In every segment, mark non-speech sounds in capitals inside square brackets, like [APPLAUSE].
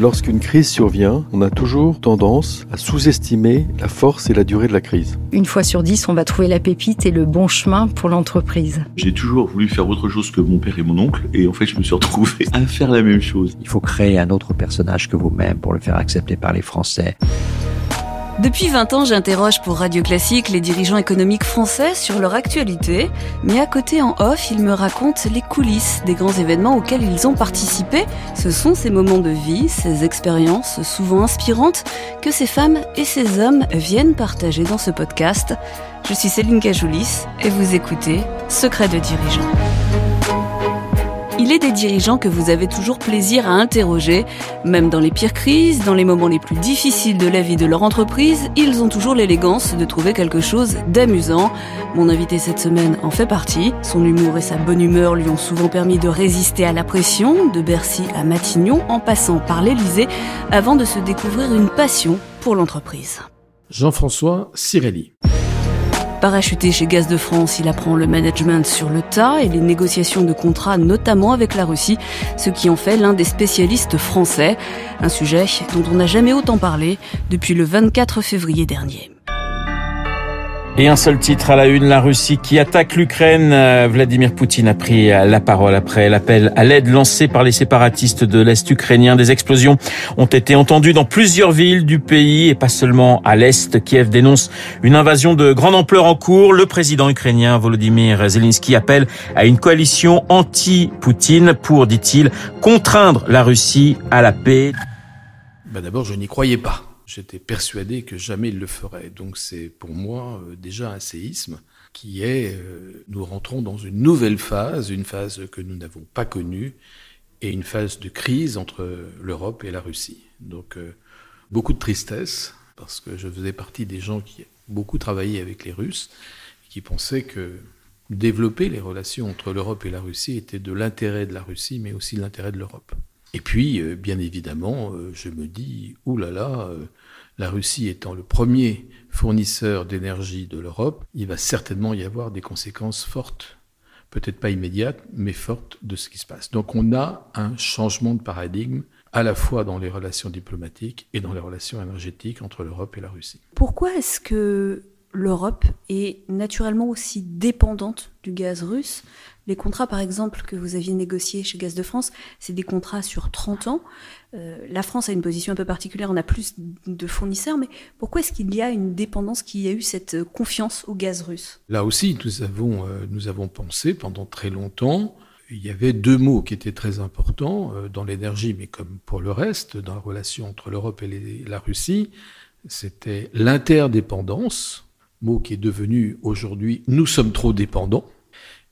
Lorsqu'une crise survient, on a toujours tendance à sous-estimer la force et la durée de la crise. Une fois sur dix, on va trouver la pépite et le bon chemin pour l'entreprise. J'ai toujours voulu faire autre chose que mon père et mon oncle, et en fait, je me suis retrouvé [LAUGHS] à faire la même chose. Il faut créer un autre personnage que vous-même pour le faire accepter par les Français. Depuis 20 ans, j'interroge pour Radio Classique les dirigeants économiques français sur leur actualité, mais à côté en off, ils me racontent les coulisses des grands événements auxquels ils ont participé. Ce sont ces moments de vie, ces expériences souvent inspirantes que ces femmes et ces hommes viennent partager dans ce podcast. Je suis Céline Cajoulis et vous écoutez Secret de dirigeants. Il est des dirigeants que vous avez toujours plaisir à interroger. Même dans les pires crises, dans les moments les plus difficiles de la vie de leur entreprise, ils ont toujours l'élégance de trouver quelque chose d'amusant. Mon invité cette semaine en fait partie. Son humour et sa bonne humeur lui ont souvent permis de résister à la pression, de Bercy à Matignon, en passant par l'Élysée, avant de se découvrir une passion pour l'entreprise. Jean-François Cirelli. Parachuté chez Gaz de France, il apprend le management sur le tas et les négociations de contrats, notamment avec la Russie, ce qui en fait l'un des spécialistes français. Un sujet dont on n'a jamais autant parlé depuis le 24 février dernier. Et un seul titre à la une, la Russie qui attaque l'Ukraine. Euh, Vladimir Poutine a pris la parole après l'appel à l'aide lancé par les séparatistes de l'Est ukrainien. Des explosions ont été entendues dans plusieurs villes du pays et pas seulement à l'Est. Kiev dénonce une invasion de grande ampleur en cours. Le président ukrainien Volodymyr Zelensky appelle à une coalition anti-Poutine pour, dit-il, contraindre la Russie à la paix. Ben D'abord, je n'y croyais pas. J'étais persuadé que jamais il le ferait. Donc c'est pour moi euh, déjà un séisme qui est, euh, nous rentrons dans une nouvelle phase, une phase que nous n'avons pas connue, et une phase de crise entre l'Europe et la Russie. Donc euh, beaucoup de tristesse, parce que je faisais partie des gens qui beaucoup travaillé avec les Russes, qui pensaient que développer les relations entre l'Europe et la Russie était de l'intérêt de la Russie, mais aussi de l'intérêt de l'Europe. Et puis, bien évidemment, je me dis, oulala, la Russie étant le premier fournisseur d'énergie de l'Europe, il va certainement y avoir des conséquences fortes, peut-être pas immédiates, mais fortes de ce qui se passe. Donc on a un changement de paradigme à la fois dans les relations diplomatiques et dans les relations énergétiques entre l'Europe et la Russie. Pourquoi est-ce que l'Europe est naturellement aussi dépendante du gaz russe les contrats, par exemple, que vous aviez négociés chez Gaz de France, c'est des contrats sur 30 ans. Euh, la France a une position un peu particulière, on a plus de fournisseurs, mais pourquoi est-ce qu'il y a une dépendance, qu'il y a eu cette confiance au gaz russe? Là aussi, nous avons, euh, nous avons pensé pendant très longtemps, il y avait deux mots qui étaient très importants euh, dans l'énergie, mais comme pour le reste, dans la relation entre l'Europe et la Russie, c'était l'interdépendance, mot qui est devenu aujourd'hui nous sommes trop dépendants.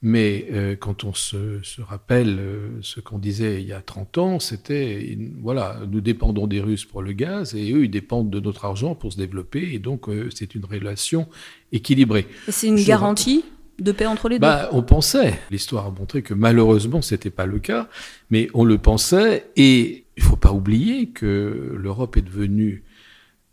Mais euh, quand on se, se rappelle euh, ce qu'on disait il y a 30 ans, c'était, voilà, nous dépendons des Russes pour le gaz et eux, ils dépendent de notre argent pour se développer. Et donc, euh, c'est une relation équilibrée. C'est une garantie de paix entre les bah, deux On pensait. L'histoire a montré que malheureusement, c'était pas le cas. Mais on le pensait. Et il faut pas oublier que l'Europe est devenue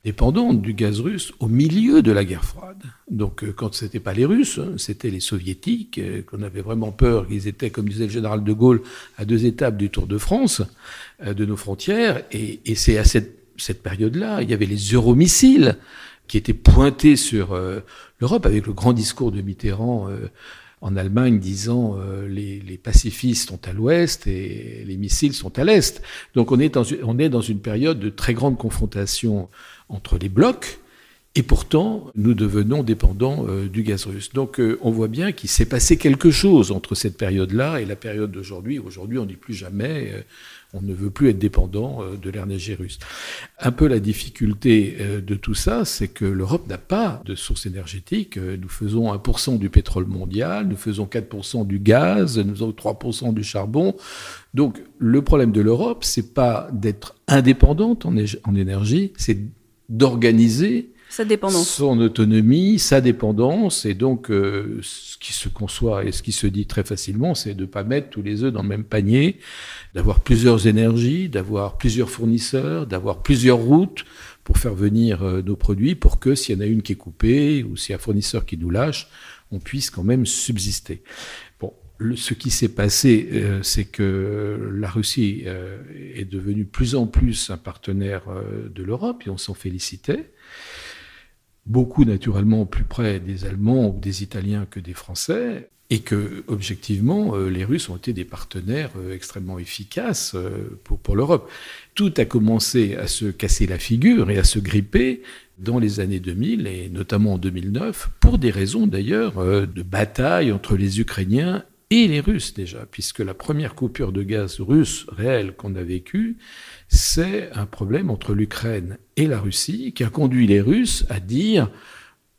dépendante du gaz russe au milieu de la guerre froide. Donc euh, quand ce n'était pas les Russes, hein, c'était les Soviétiques, euh, qu'on avait vraiment peur qu'ils étaient, comme disait le général de Gaulle, à deux étapes du Tour de France, euh, de nos frontières. Et, c'est à cette, cette période-là, il y avait les euromissiles qui étaient pointés sur l'Europe, avec le grand discours de Mitterrand en Allemagne disant les, les, pacifistes sont à l'ouest et les missiles sont à l'est. Donc on est, dans, on est dans une période de très grande confrontation entre les blocs, et pourtant, nous devenons dépendants euh, du gaz russe. Donc, euh, on voit bien qu'il s'est passé quelque chose entre cette période-là et la période d'aujourd'hui. Aujourd'hui, on dit plus jamais, euh, on ne veut plus être dépendant de l'énergie russe. Un peu la difficulté de tout ça, c'est que l'Europe n'a pas de source énergétique. Nous faisons 1% du pétrole mondial, nous faisons 4% du gaz, nous faisons 3% du charbon. Donc, le problème de l'Europe, c'est pas d'être indépendante en, en énergie, c'est d'organiser son autonomie, sa dépendance, et donc euh, ce qui se conçoit et ce qui se dit très facilement, c'est de ne pas mettre tous les œufs dans le même panier, d'avoir plusieurs énergies, d'avoir plusieurs fournisseurs, d'avoir plusieurs routes pour faire venir euh, nos produits, pour que s'il y en a une qui est coupée ou s'il y a un fournisseur qui nous lâche, on puisse quand même subsister. Bon, ce qui s'est passé, euh, c'est que la Russie est devenue plus en plus un partenaire de l'Europe, et on s'en félicitait. Beaucoup, naturellement, plus près des Allemands ou des Italiens que des Français, et que, objectivement, les Russes ont été des partenaires extrêmement efficaces pour, pour l'Europe. Tout a commencé à se casser la figure et à se gripper dans les années 2000 et notamment en 2009, pour des raisons d'ailleurs de bataille entre les Ukrainiens et les Russes déjà, puisque la première coupure de gaz russe réelle qu'on a vécue, c'est un problème entre l'Ukraine et la Russie qui a conduit les Russes à dire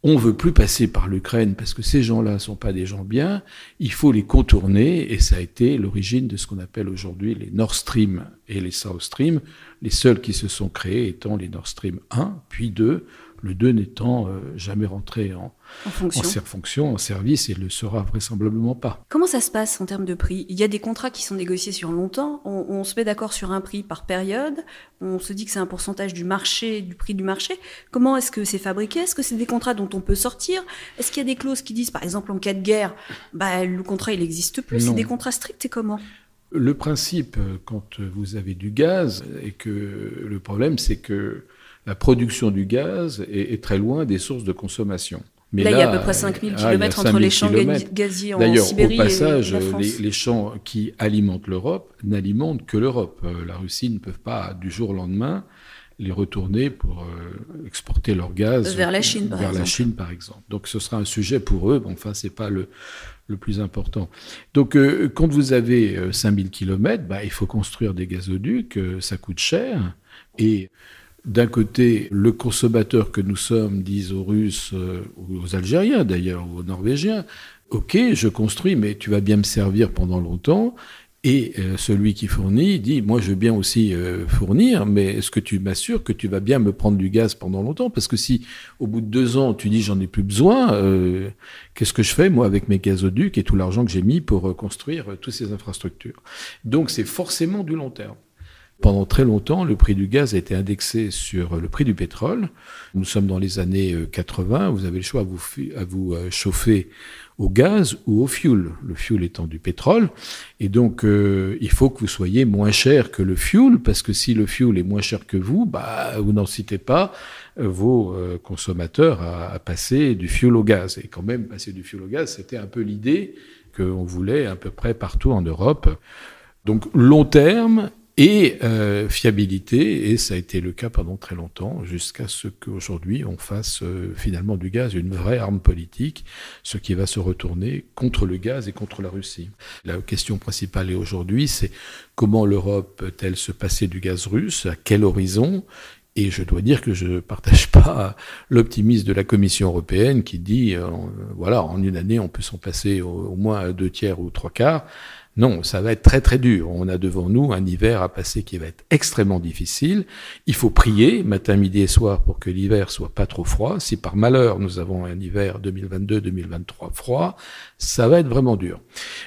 on veut plus passer par l'Ukraine parce que ces gens-là sont pas des gens bien, il faut les contourner. Et ça a été l'origine de ce qu'on appelle aujourd'hui les Nord Stream et les South Stream, les seuls qui se sont créés étant les Nord Stream 1 puis 2 le 2 n'étant euh, jamais rentré en, en fonction. fonction, en service, et ne le sera vraisemblablement pas. Comment ça se passe en termes de prix? Il y a des contrats qui sont négociés sur longtemps, on, se met d'accord sur un prix par période, on se dit que c'est un pourcentage du marché, du prix du marché. Comment est-ce que c'est fabriqué? Est-ce que c'est des contrats dont on peut sortir? Est-ce qu'il y a des clauses qui disent, par exemple, en cas de guerre, bah, le contrat il n'existe plus? C'est des contrats stricts et comment? Le principe, quand vous avez du gaz, et que le problème, c'est que la production du gaz est, très loin des sources de consommation. Mais là, il y a à peu près 5000 ah, km entre les champs gaziers en Sibérie au passage, et la Les, les, champs qui alimentent l'Europe n'alimentent que l'Europe. Euh, la Russie ne peut pas, du jour au lendemain, les retourner pour euh, exporter leur gaz vers la Chine, par, vers exemple. La Chine, par exemple. Donc ce sera un sujet pour eux. Bon, enfin, c'est pas le, le plus important. Donc, euh, quand vous avez 5000 km, bah, il faut construire des gazoducs, ça coûte cher. Et d'un côté, le consommateur que nous sommes disent aux Russes, euh, aux Algériens d'ailleurs, aux Norvégiens, OK, je construis, mais tu vas bien me servir pendant longtemps. Et euh, celui qui fournit dit, moi je veux bien aussi euh, fournir, mais est-ce que tu m'assures que tu vas bien me prendre du gaz pendant longtemps? Parce que si au bout de deux ans tu dis j'en ai plus besoin, qu'est-ce que je fais moi avec mes gazoducs et tout l'argent que j'ai mis pour construire toutes ces infrastructures? Donc c'est forcément du long terme. Pendant très longtemps, le prix du gaz a été indexé sur le prix du pétrole. Nous sommes dans les années 80. Euh, vous avez le choix à vous, à vous euh, chauffer au gaz ou au fuel. Le fuel étant du pétrole. Et donc, euh, il faut que vous soyez moins cher que le fuel, parce que si le fuel est moins cher que vous, bah, vous n'en citez pas vos consommateurs à, à, passer du fuel au gaz. Et quand même, passer du fuel au gaz, c'était un peu l'idée qu'on voulait à peu près partout en Europe. Donc, long terme et euh, fiabilité, et ça a été le cas pendant très longtemps, jusqu'à ce qu'aujourd'hui on fasse euh, finalement du gaz une vraie arme politique, ce qui va se retourner contre le gaz et contre la Russie. La question principale aujourd'hui, c'est comment l'Europe peut-elle se passer du gaz russe, à quel horizon et je dois dire que je ne [LAUGHS] partage pas l'optimisme de la Commission européenne qui dit, euh, voilà, en une année, on peut s'en passer au, moins deux tiers ou trois quarts. Non, ça va être très très dur. On a devant nous un hiver à passer qui va être extrêmement difficile. Il faut prier matin, midi et soir pour que l'hiver soit pas trop froid. Si par malheur nous avons un hiver 2022-2023 froid, ça va être vraiment dur.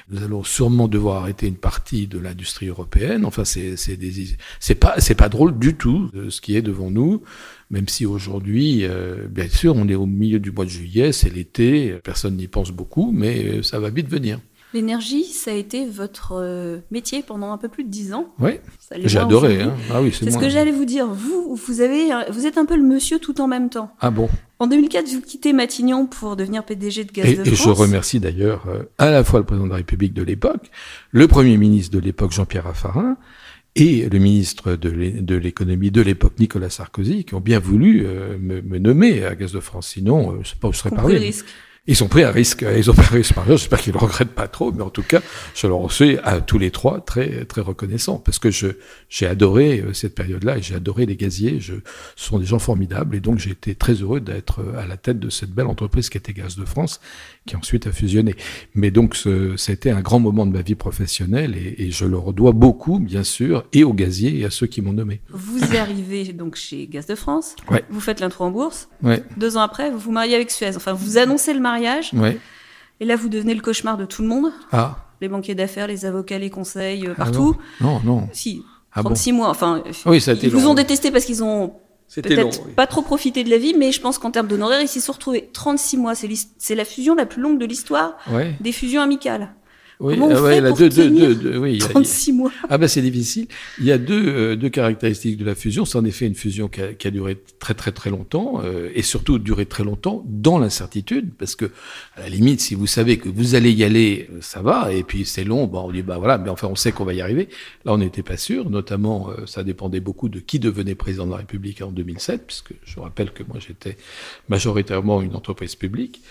Nous allons sûrement devoir arrêter une partie de l'industrie européenne. Enfin, c'est pas c'est pas drôle du tout ce qui est devant nous. Même si aujourd'hui, euh, bien sûr, on est au milieu du mois de juillet, c'est l'été, personne n'y pense beaucoup, mais euh, ça va vite venir. L'énergie, ça a été votre euh, métier pendant un peu plus de dix ans. Oui, j'ai adoré. Hein. Ah oui, c'est ce que j'allais vous dire. Vous, vous, avez, vous êtes un peu le monsieur tout en même temps. Ah bon? En 2004, vous quittez Matignon pour devenir PDG de Gaz de France. Et je remercie d'ailleurs euh, à la fois le président de la République de l'époque, le Premier ministre de l'époque, Jean-Pierre Raffarin, et le ministre de l'économie de l'époque, Nicolas Sarkozy, qui ont bien voulu euh, me, me, nommer à Gaz de France. Sinon, je ne sais pas où je serais parlé. Ils sont pris à risque, ils ont pris risque par J'espère qu'ils ne regrettent pas trop, mais en tout cas, je leur suis à tous les trois très très reconnaissant parce que j'ai adoré euh, cette période-là et j'ai adoré les gaziers. Je, ce sont des gens formidables et donc j'ai été très heureux d'être euh, à la tête de cette belle entreprise qui était Gaz de France, qui ensuite a fusionné. Mais donc c'était un grand moment de ma vie professionnelle et, et je leur dois beaucoup, bien sûr, et aux gaziers et à ceux qui m'ont nommé. Vous arrivez donc chez Gaz de France. Ouais. Vous faites l'intro en bourse. Ouais. Deux ans après, vous vous mariez avec Suez. Enfin, vous annoncez le mariage. Et là, vous devenez le cauchemar de tout le monde. Ah. Les banquiers d'affaires, les avocats, les conseils, euh, ah partout. non. non, Si, 36 ah mois. Enfin, oui, ça a été ils vous ont détesté parce qu'ils ont peut-être pas trop profité de la vie, mais je pense qu'en termes d'honoraires, ils s'y sont retrouvés 36 mois. C'est la fusion la plus longue de l'histoire des fusions amicales. Oui, Comment on ah fait pour deux, deux, tenir deux, deux- oui, il y a- 36 mois. Ah ben c'est difficile. Il y a deux, euh, deux caractéristiques de la fusion. C'est en effet une fusion qui a, qui a duré très très très longtemps euh, et surtout duré très longtemps dans l'incertitude parce que à la limite si vous savez que vous allez y aller, euh, ça va et puis c'est long, bon on dit bah voilà, mais enfin on sait qu'on va y arriver. Là on n'était pas sûr, notamment euh, ça dépendait beaucoup de qui devenait président de la République en 2007 puisque je vous rappelle que moi j'étais majoritairement une entreprise publique.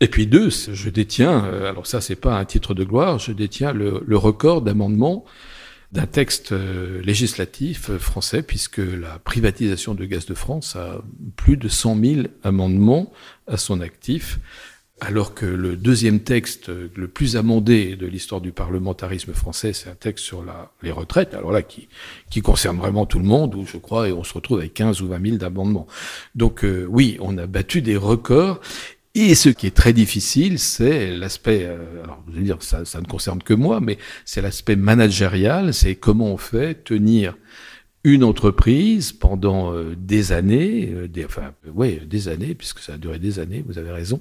Et puis deux, je détiens, euh, alors ça c'est pas un titre de gloire, je détiens le, le record d'amendements d'un texte euh, législatif euh, français, puisque la privatisation de Gaz de France a plus de 100 000 amendements à son actif, alors que le deuxième texte le plus amendé de l'histoire du parlementarisme français, c'est un texte sur la, les retraites, alors là, qui, qui concerne vraiment tout le monde, où je crois, et on se retrouve avec 15 ou 20 000 d'amendements. Donc euh, oui, on a battu des records, et ce qui est très difficile, c'est l'aspect, euh, alors je veux dire, ça, ça ne concerne que moi, mais c'est l'aspect managérial, c'est comment on fait tenir une entreprise pendant euh, des années, euh, des, enfin, ouais, des années, puisque ça a duré des années, vous avez raison,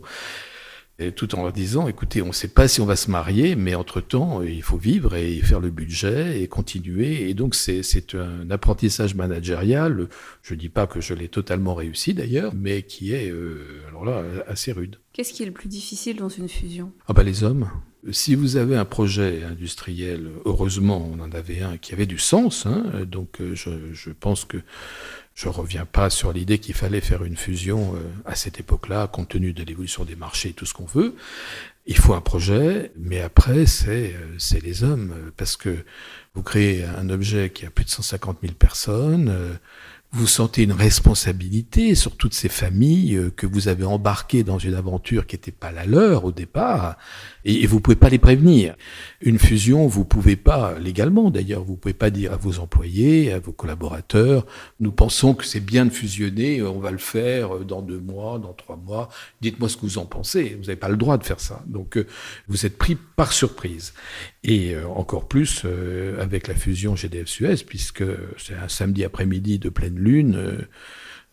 et tout en leur disant, écoutez, on ne sait pas si on va se marier, mais entre-temps, il faut vivre et faire le budget et continuer. Et donc, c'est c'est un apprentissage managérial. Je ne dis pas que je l'ai totalement réussi d'ailleurs, mais qui est, euh, alors là, assez rude. Qu'est-ce qui est le plus difficile dans une fusion? Ah bah les hommes. Si vous avez un projet industriel, heureusement on en avait un qui avait du sens, hein, donc euh, je, je pense que je reviens pas sur l'idée qu'il fallait faire une fusion euh, à cette époque-là, compte tenu de l'évolution des marchés et tout ce qu'on veut. Il faut un projet, mais après c'est euh, les hommes, euh, parce que vous créez un objet qui a plus de 150 000 personnes. vous sentez une responsabilité sur toutes ces familles que vous avez embarquées dans une aventure qui n'était pas la leur au départ, et vous pouvez pas les prévenir. Une fusion, vous pouvez pas, légalement d'ailleurs, vous pouvez pas dire à vos employés, à vos collaborateurs, nous pensons que c'est bien de fusionner, on va le faire euh, dans deux mois, dans trois mois, dites-moi ce que vous en pensez. Vous n'avez pas le droit de faire ça. Donc euh, vous êtes pris par surprise. Et euh, encore plus euh, avec la fusion GDF-Suez, puisque c'est un samedi après-midi de pleine lune.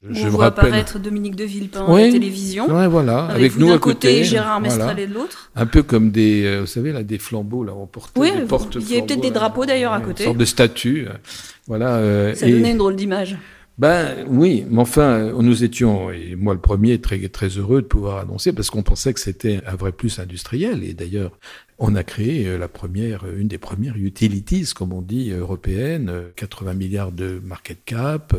On je me voit rappelle. apparaître Dominique de Villepin Oui. à la télévision. Ouais, voilà, Avec, nous à côté Gérard voilà. Mestral de l'autre. Un peu comme des, euh, vous savez là, des flambeaux là, on portait Oui, des porte il y avait peut-être des drapeaux, d'ailleurs, à côté. Une sorte de statue, voilà. euh, Ça et- donnait une drôle d'image. Ben oui, mais enfin, euh, nous étions, et moi le premier, très, très heureux de pouvoir annoncer, parce qu'on pensait que c'était un vrai plus industriel. Et d'ailleurs, on a créé la première, une des premières utilities, comme on dit, européennes, euh, 80 milliards de market cap,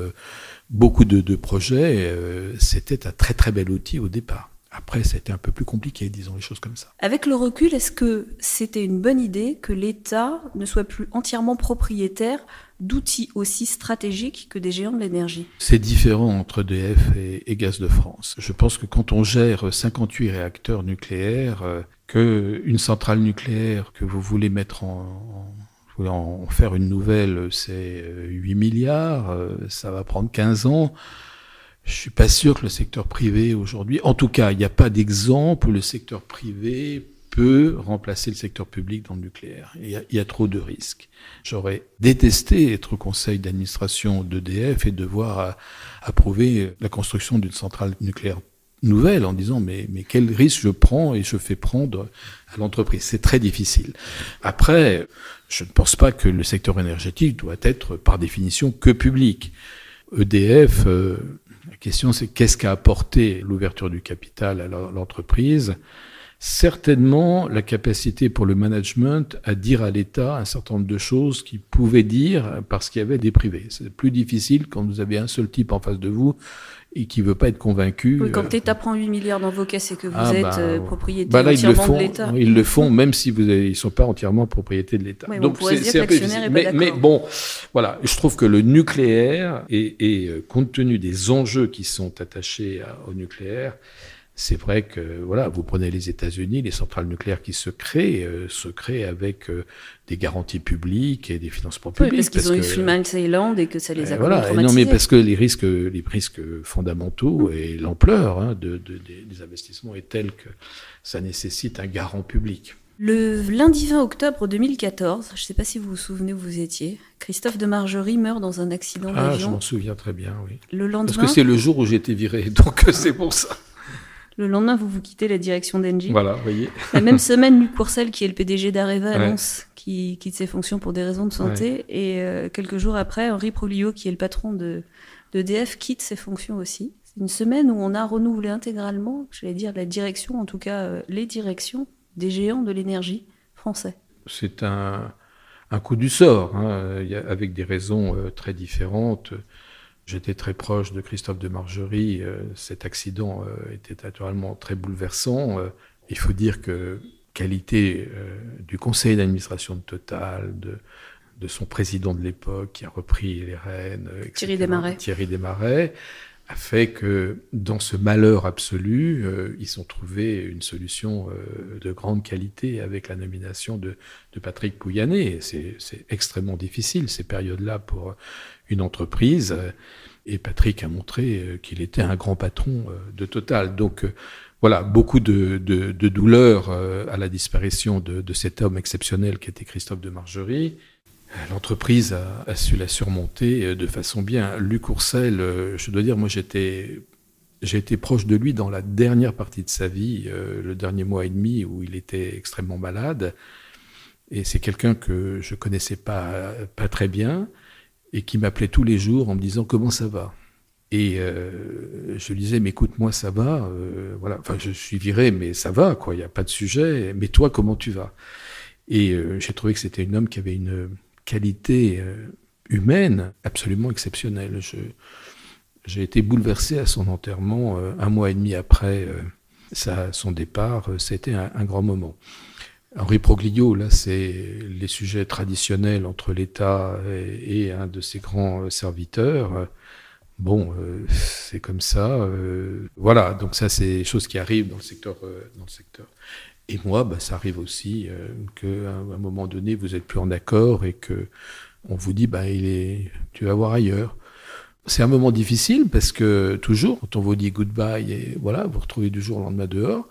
beaucoup de, de projets. euh, C'était un très très bel outil au départ. Après, c'était un peu plus compliqué, disons les choses comme ça. Avec le recul, est-ce que c'était une bonne idée que l'État ne soit plus entièrement propriétaire d'outils aussi stratégiques que des géants de l'énergie? C'est différent entre EDF et, et Gaz de France. Je pense que quand on gère 58 réacteurs nucléaires, euh, que une centrale nucléaire que vous voulez mettre en, voulez en faire une nouvelle, c'est euh, 8 milliards, euh, ça va prendre 15 ans. Je suis pas sûr que le secteur privé aujourd'hui, en tout cas, il n'y a pas d'exemple où le secteur privé peut remplacer le secteur public dans le nucléaire. Il y a, il y a trop de risques. J'aurais détesté être au conseil d'administration d'EDF et devoir euh, approuver la construction d'une centrale nucléaire nouvelle en disant mais, mais quel risque je prends et je fais prendre à l'entreprise? C'est très difficile. Après, je ne pense pas que le secteur énergétique doit être par définition que public. EDF, euh, la question c'est qu'est-ce qu'a apporté l'ouverture du capital à l'en- l'entreprise? Certainement la capacité pour le management à dire à l'État un certain nombre de choses qu'il pouvait dire parce qu'il y avait des privés. C'est plus difficile quand vous avez un seul type en face de vous et qui veut pas être convaincu. Oui, quand euh, l'État prend 8 milliards dans vos caisses et que vous ah, êtes bah, euh, propriétaire bah là, ils le font, de l'État. Ils le font même si vous avez, ils sont pas entièrement propriété de l'État. Oui, mais un peu difficile. mais, bon, voilà, je trouve que le nucléaire et, et euh, compte tenu des enjeux qui sont attachés à- au nucléaire, c'est vrai que voilà, vous prenez les États-Unis, les centrales nucléaires qui se créent, euh, se créent avec euh, des garanties publiques et des financements Oui, publics. parce qu'ils ont eu Freeman Island et que ça les a euh, voilà. Et non, mais parce que les risques, les risques fondamentaux et l'ampleur hein, de, de- des, des investissements est telle que ça nécessite un garant public. Le lundi 20 octobre 2014, je ne sais pas si vous vous souvenez où vous étiez, Christophe de Margerie meurt dans un accident Ah, je d'avion. m'en souviens très bien, oui. Le Parce lendemain, que c'est le jour où j'ai été viré, [LAUGHS] donc euh, c'est pour ça. Le lendemain, vous vous quittez la direction d'Engie. Voilà, voyez. La même [LAUGHS] semaine, Luc Courcel, qui est le PDG d'Areva, annonce qu'il quitte ses fonctions pour des raisons de santé. Et euh, quelques jours après, Henri Proglio, qui est le patron de d'EDF, quitte ses fonctions aussi. C'est une semaine où on a renouvelé intégralement, j'allais dire, la direction, en tout cas euh, les directions des géants de l'énergie français. C'est un, un coup du sort, hein, avec des raisons euh, très différentes. J'étais très proche de Christophe de Margerie. Euh, cet accident euh, était naturellement très bouleversant. Euh, il faut dire que qualité du conseil d'administration de Total, de, de son président de l'époque qui a repris les rênes, Thierry Desmarais. Thierry Desmarais, a fait que dans ce malheur absolu, ils ont trouvé une solution de grande qualité avec la nomination de, de Patrick Pouyanné. C'est extrêmement difficile ces périodes-là pour une entreprise. Et Patrick a montré euh, qu'il était un grand patron euh, de Total. Donc euh, voilà, beaucoup de, de, douleur à la disparition de, cet homme exceptionnel qui était Christophe de Margerie. L'entreprise a, su la surmonter de façon bien. Luc Courcel, je dois dire, moi j'étais j'ai été proche de lui dans la dernière partie de sa vie, le dernier mois et demi où il était extrêmement malade. Et c'est quelqu'un que je connaissais pas, pas très bien et qui m'appelait tous les jours en me disant comment ça va? Et euh, je lui disais, mais écoute, moi ça va, euh, voilà, enfin je suis viré, mais ça va, quoi, il n'y a pas de sujet, mais toi, comment tu vas? Et euh, j'ai trouvé que c'était un homme qui avait une qualité humaine absolument exceptionnelle. J'ai été bouleversé à son enterrement un mois et demi après sa, son départ, c'était un grand moment. Henri Proglio, là, c'est les sujets traditionnels entre l'État et, un de ses grands serviteurs. Bon, euh, c'est comme ça. Euh, voilà, donc ça, c'est des choses qui arrivent dans le secteur. Euh, dans le secteur. Et moi, bah, ça arrive aussi euh, qu'à un moment donné, vous êtes plus en accord et que on vous dit, bah, il est, tu vas voir ailleurs. C'est un moment difficile parce que toujours, quand on vous dit goodbye et voilà, vous retrouvez du jour au lendemain dehors.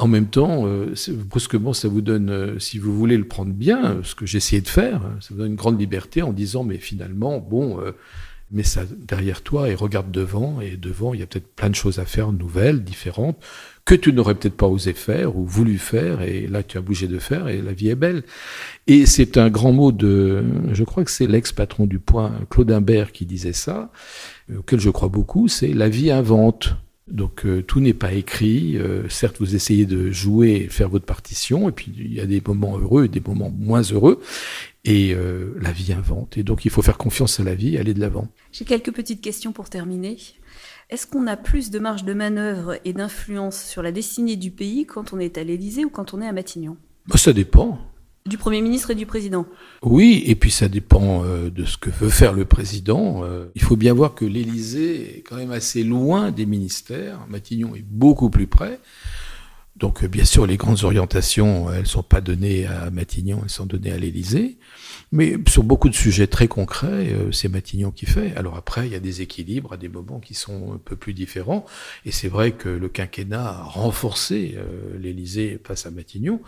En même temps, euh, brusquement, ça vous donne, euh, si vous voulez le prendre bien, euh, ce que essayé de faire, ça vous donne une grande liberté en disant, mais finalement, bon, euh, mets ça derrière toi et regarde devant, et devant, il y a peut-être plein de choses à faire, nouvelles, différentes, que tu n'aurais peut-être pas osé faire ou voulu faire, et là, tu as bougé de faire, et la vie est belle. Et c'est un grand mot de, je crois que c'est l'ex-patron du Point, Claude Imbert, qui disait ça, auquel je crois beaucoup, c'est la vie invente. Donc euh, tout n'est pas écrit. Euh, certes, vous essayez de jouer, faire votre partition, et puis il y a des moments heureux et des moments moins heureux. Et euh, la vie invente. Et donc il faut faire confiance à la vie, aller de l'avant. J'ai quelques petites questions pour terminer. Est-ce qu'on a plus de marge de manœuvre et d'influence sur la destinée du pays quand on est à l'Élysée ou quand on est à Matignon? Bah, Ça dépend. Du Premier ministre et du Président Oui, et puis ça dépend euh, de ce que veut faire le Président. Euh, il faut bien voir que l'Élysée est quand même assez loin des ministères. Matignon est beaucoup plus près. Donc, euh, bien sûr, les grandes orientations, elles ne sont pas données à Matignon, elles sont données à l'Élysée. Mais sur beaucoup de sujets très concrets, euh, c'est Matignon qui fait. Alors après, il y a des équilibres à des moments qui sont un peu plus différents. Et c'est vrai que le quinquennat a renforcé euh, l'Élysée face à Matignon.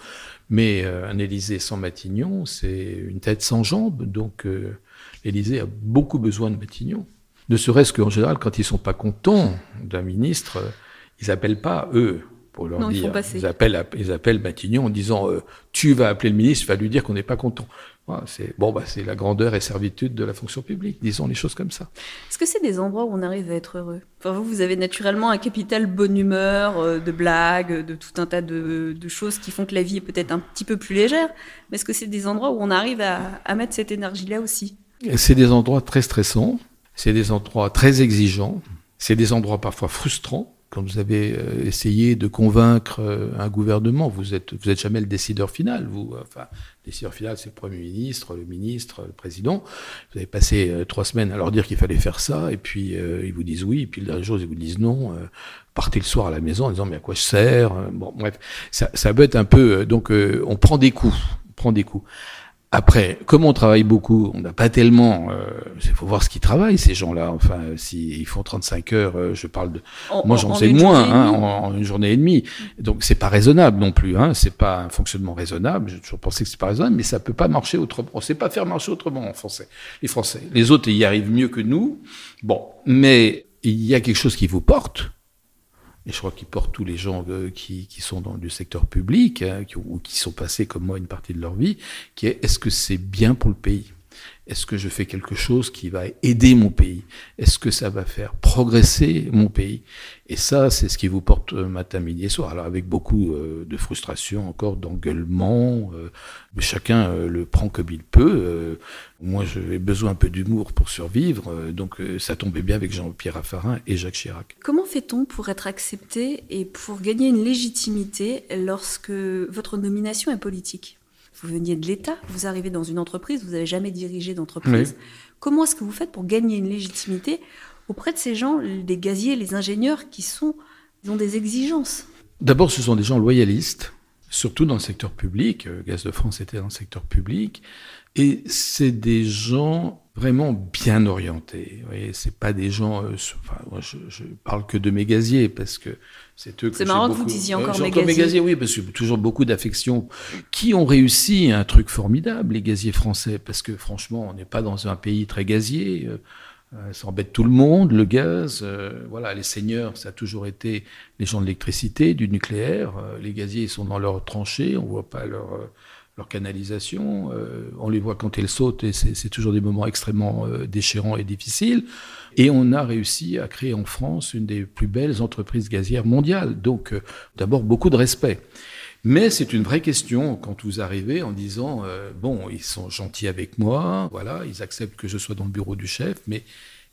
Mais euh, un Élysée sans Matignon, c'est une tête sans jambes. Donc euh, l'Élysée a beaucoup besoin de Matignon. Ne serait-ce qu'en général, quand ils sont pas contents d'un ministre, euh, ils appellent pas eux pour leur Non, dire. Ils appellent, ils appellent Matignon en disant euh, tu vas appeler le ministre, va lui dire qu'on n'est pas content. Voilà, c'est bon, bah c'est la grandeur et servitude de la fonction publique. Disons les choses comme ça. Est-ce que c'est des endroits où on arrive à être heureux? Enfin, vous, vous avez naturellement un capital bonne humeur, euh, de blagues, de tout un tas de, de choses qui font que la vie est peut-être un petit peu plus légère. Mais est-ce que c'est des endroits où on arrive à, à mettre cette énergie-là aussi? C'est des endroits très stressants, c'est des endroits très exigeants, c'est des endroits parfois frustrants. Quand vous avez euh, essayé de convaincre euh, un gouvernement, vous êtes vous êtes jamais le décideur final. Vous, euh, enfin, le décideur final, c'est le premier ministre, le ministre, le président. Vous avez passé trois semaines à leur dire qu'il fallait faire ça, et puis euh, ils vous disent oui, et puis le dernier jour ils vous disent non. Euh, partez le soir à la maison en disant mais à quoi je sers Bon, bref, ça, ça peut être un peu. donc, euh, on prend des coups, on prend des coups. Après, comme on travaille beaucoup, on n'a pas tellement. Il faut voir ce qu'ils travaillent ces gens-là. Enfin, s'ils font 35 heures, euh, je parle de. En- Moi, en- j'en en sais moins, hein, en, en une journée et demie. Donc, c'est pas raisonnable non plus. Hein. C'est pas un fonctionnement raisonnable. J'ai toujours pensé que c'est pas raisonnable, mais ça peut pas marcher autrement. On sait pas faire marcher autrement en français. Les Français, les autres y arrivent mieux que nous. Bon, mais il y a quelque chose qui vous porte. Et je crois qu'il porte tous les gens euh, qui, qui, sont dans du secteur public, hein, ou qui sont passés comme moi une partie de leur vie, qui est est-ce que c'est bien pour le pays? Est-ce que je fais quelque chose qui va aider mon pays? Est-ce que ça va faire progresser mon pays? Et ça, c'est ce qui vous porte euh, matin, midi et soir. Alors avec beaucoup euh, de frustration, encore d'engueulement, euh, mais chacun le prend comme il peut. moi, j'ai besoin un peu d'humour pour survivre, donc ça tombait bien avec Jean-Pierre Raffarin et Jacques Chirac. Comment fait-on pour être accepté et pour gagner une légitimité lorsque votre nomination est politique? Vous veniez de l'État, vous arrivez dans une entreprise, vous n'avez jamais dirigé d'entreprise. Comment est-ce que vous faites pour gagner une légitimité auprès de ces gens, les gaziers, les ingénieurs, qui sont, ils ont des exigences? D'abord, ce sont des gens loyalistes, surtout dans le secteur public. Euh, Gaz de France était dans le secteur public. Et c'est des gens vraiment bien orientés. Vous voyez, c'est pas des gens. Euh, enfin, moi, je, je, parle que de mes gaziers parce que c'est eux. C'est marrant que vous disiez encore mes gaziers. gaziers. Oui, parce que toujours beaucoup d'affection. Qui ont réussi un truc formidable, les gaziers français, parce que franchement, on n'est pas dans un pays très gazier. Euh, euh ça embête tout le monde, le gaz. Euh, voilà, les seigneurs, ça a toujours été les gens de l'électricité, du nucléaire. les gaziers, ils sont dans leurs tranchées, on voit pas leur leur canalisation. Euh, on les voit quand elles sautent et c'est toujours des moments extrêmement euh, déchirants et difficiles. Et on a réussi à créer en France une des plus belles entreprises gazières mondiales. Donc, euh, d'abord, beaucoup de respect. Mais c'est une vraie question quand vous arrivez en disant bon, ils sont gentils avec moi, voilà, ils acceptent que je sois dans le bureau du chef, mais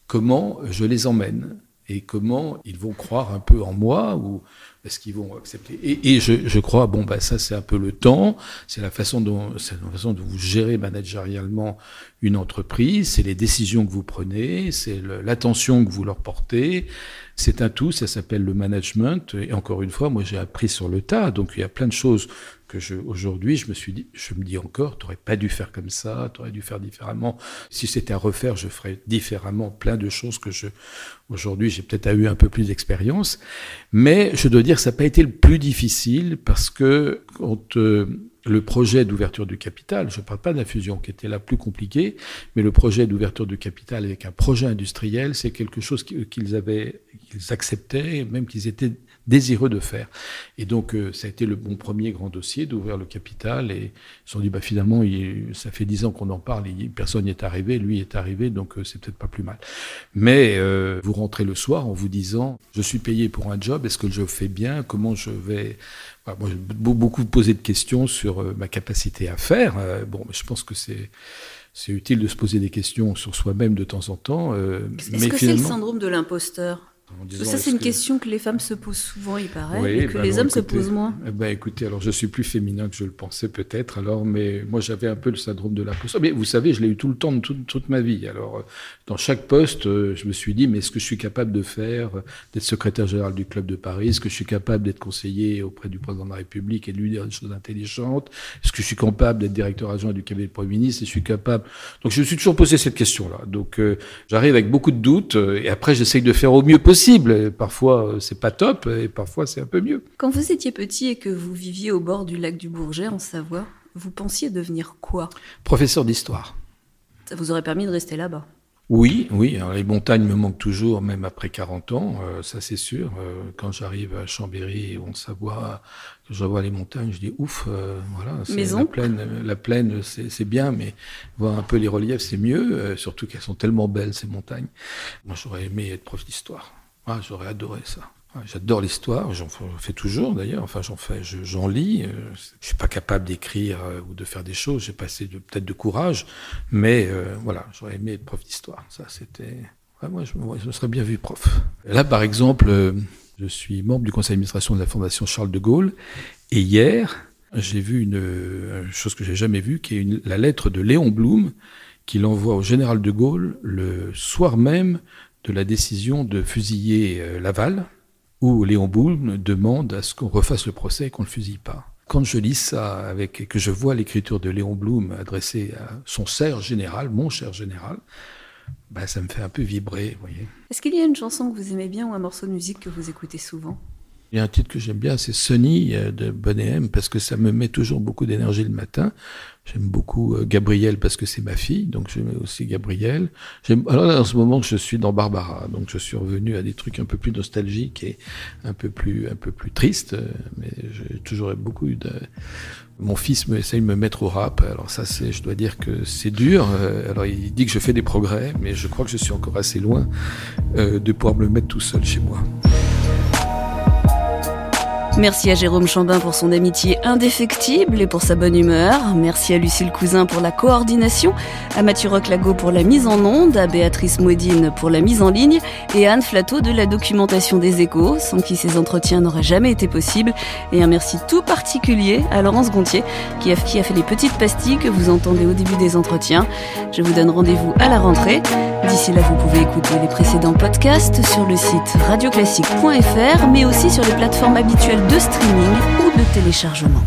comment je les emmène et comment ils vont croire un peu en moi ou est-ce qu'ils vont accepter Et, et je, je, crois, bon, bah, ça, c'est un peu le temps, c'est la façon dont, c'est la façon dont vous gérez managérialement une entreprise, c'est les décisions que vous prenez, c'est l'attention que vous leur portez. C'est un tout, ça s'appelle le management. Et encore une fois, moi, j'ai appris sur le tas. Donc, il y a plein de choses que aujourd'hui, je me suis je me dis encore, tu n'aurais pas dû faire comme ça, tu aurais dû faire différemment. Si c'était à refaire, je ferais différemment plein de choses que je, aujourd'hui, j'ai peut-être eu un peu plus d'expérience. Mais je dois dire, ça n'a pas été le plus difficile parce que quand, euh, le projet d'ouverture du capital, je ne parle pas de fusion qui était la plus compliquée, mais le projet d'ouverture du capital avec un projet industriel, c'est quelque chose qu'ils avaient, qu'ils acceptaient, même qu'ils étaient désireux de faire. Et donc, euh, ça a été le bon premier grand dossier d'ouvrir le capital. Et ils se sont dit, bah, finalement, il, ça fait dix ans qu'on en parle, et personne n'y est arrivé, lui est arrivé, donc euh, c'est peut-être pas plus mal. Mais euh, vous rentrez le soir en vous disant, je suis payé pour un job, est-ce que je fais bien? Comment je vais? Moi, j'ai beaucoup posé de questions sur euh, ma capacité à faire. Euh, bon, mais je pense que c'est c'est utile de se poser des questions sur soi-même de temps en temps. Euh, Est-ce que c'est le syndrome de l'imposteur? Ça, c'est une question que les femmes se posent souvent, il paraît, et que bah les hommes se posent moins. Ben, écoutez, alors je suis plus féminin que je le pensais peut-être, alors, mais moi j'avais un peu le syndrome de l'imposteur. Mais vous savez, je l'ai eu tout le temps, toute, toute ma vie. Alors, dans chaque poste, euh, je me suis dit, mais est-ce que je suis capable de faire, euh, d'être secrétaire général du club de Paris? Est-ce que je suis capable d'être conseiller auprès du président de la République et de lui dire des choses intelligentes? Est-ce que je suis capable d'être directeur adjoint du cabinet de Premier ministre Et je suis capable? Donc, je me suis toujours posé cette question-là. Donc, euh, j'arrive avec beaucoup de doutes, et après, j'essaye de faire au mieux possible Parfois, euh, c'est pas top, et parfois, c'est un peu mieux. Quand vous étiez petit et que vous viviez au bord du lac du Bourget, en Savoie, vous pensiez devenir quoi? Professeur d'histoire. Ça vous aurait permis de rester là-bas? Oui, oui. Alors les montagnes me manquent toujours, même après 40 ans, euh, ça c'est sûr. Euh, quand j'arrive à Chambéry, en Savoie, que je vois les montagnes, je dis ouf, euh, voilà. La plaine, la plaine, c'est bien, mais voir un peu les reliefs, c'est mieux. surtout qu'elles sont tellement belles ces montagnes. Moi, j'aurais aimé être prof d'histoire. Ah, j'aurais adoré ça. J'adore l'histoire, j'en fais toujours d'ailleurs, enfin j'en fais, j'en lis. Euh, je suis pas capable d'écrire euh, ou de faire des choses, j'ai passé peut-être de courage, mais euh, voilà, j'aurais aimé être prof d'histoire. Ça c'était, moi je, me serais bien vu prof. Là par exemple, je suis membre du conseil d'administration de la Fondation Charles de Gaulle, et hier j'ai vu une, chose que j'ai jamais vue, qui est la lettre de Léon Blum qu'il envoie au général de Gaulle le soir même de la décision de fusiller euh, Laval, où Léon Boulle demande à ce qu'on refasse le procès et qu'on ne le fusille pas. Quand je lis ça avec, et que je vois l'écriture de Léon Blum adressée à son cher général, mon cher général, bah, ça me fait un peu vibrer, voyez. Est-ce qu'il y a une chanson que vous aimez bien ou un morceau de musique que vous écoutez souvent? Il y a un titre que j'aime bien, c'est Sunny euh, de Bonnet M, parce que ça me met toujours beaucoup d'énergie le matin. J'aime beaucoup euh, Gabrielle parce que c'est ma fille, donc j'aime aussi Gabrielle. Alors là, en ce moment, je suis dans Barbara, donc je suis revenu à des trucs un peu plus nostalgiques et un peu plus, un peu plus tristes, euh, mais j'ai toujours beaucoup de... Mon fils me essaye de me mettre au rap, alors ça, c'est, je dois dire que c'est dur. Alors il dit que je fais des progrès, mais je crois que je suis encore assez loin de pouvoir me le mettre tout seul chez moi. Merci à Jérôme Chambin pour son amitié indéfectible et pour sa bonne humeur. Merci à Lucille Cousin pour la coordination, à Mathieu Roclago pour la mise en onde, à Béatrice Moedine pour la mise en ligne et à Anne Flateau de la documentation des échos, sans qui ces entretiens n'auraient jamais été possibles. Et un merci tout particulier à Laurence Gontier qui a, qui a fait les petites pastilles que vous entendez au début des entretiens. Je vous donne rendez-vous à la rentrée. D'ici là, vous pouvez écouter les précédents podcasts sur le site radioclassique.fr, mais aussi sur les plateformes habituelles de streaming ou de téléchargement.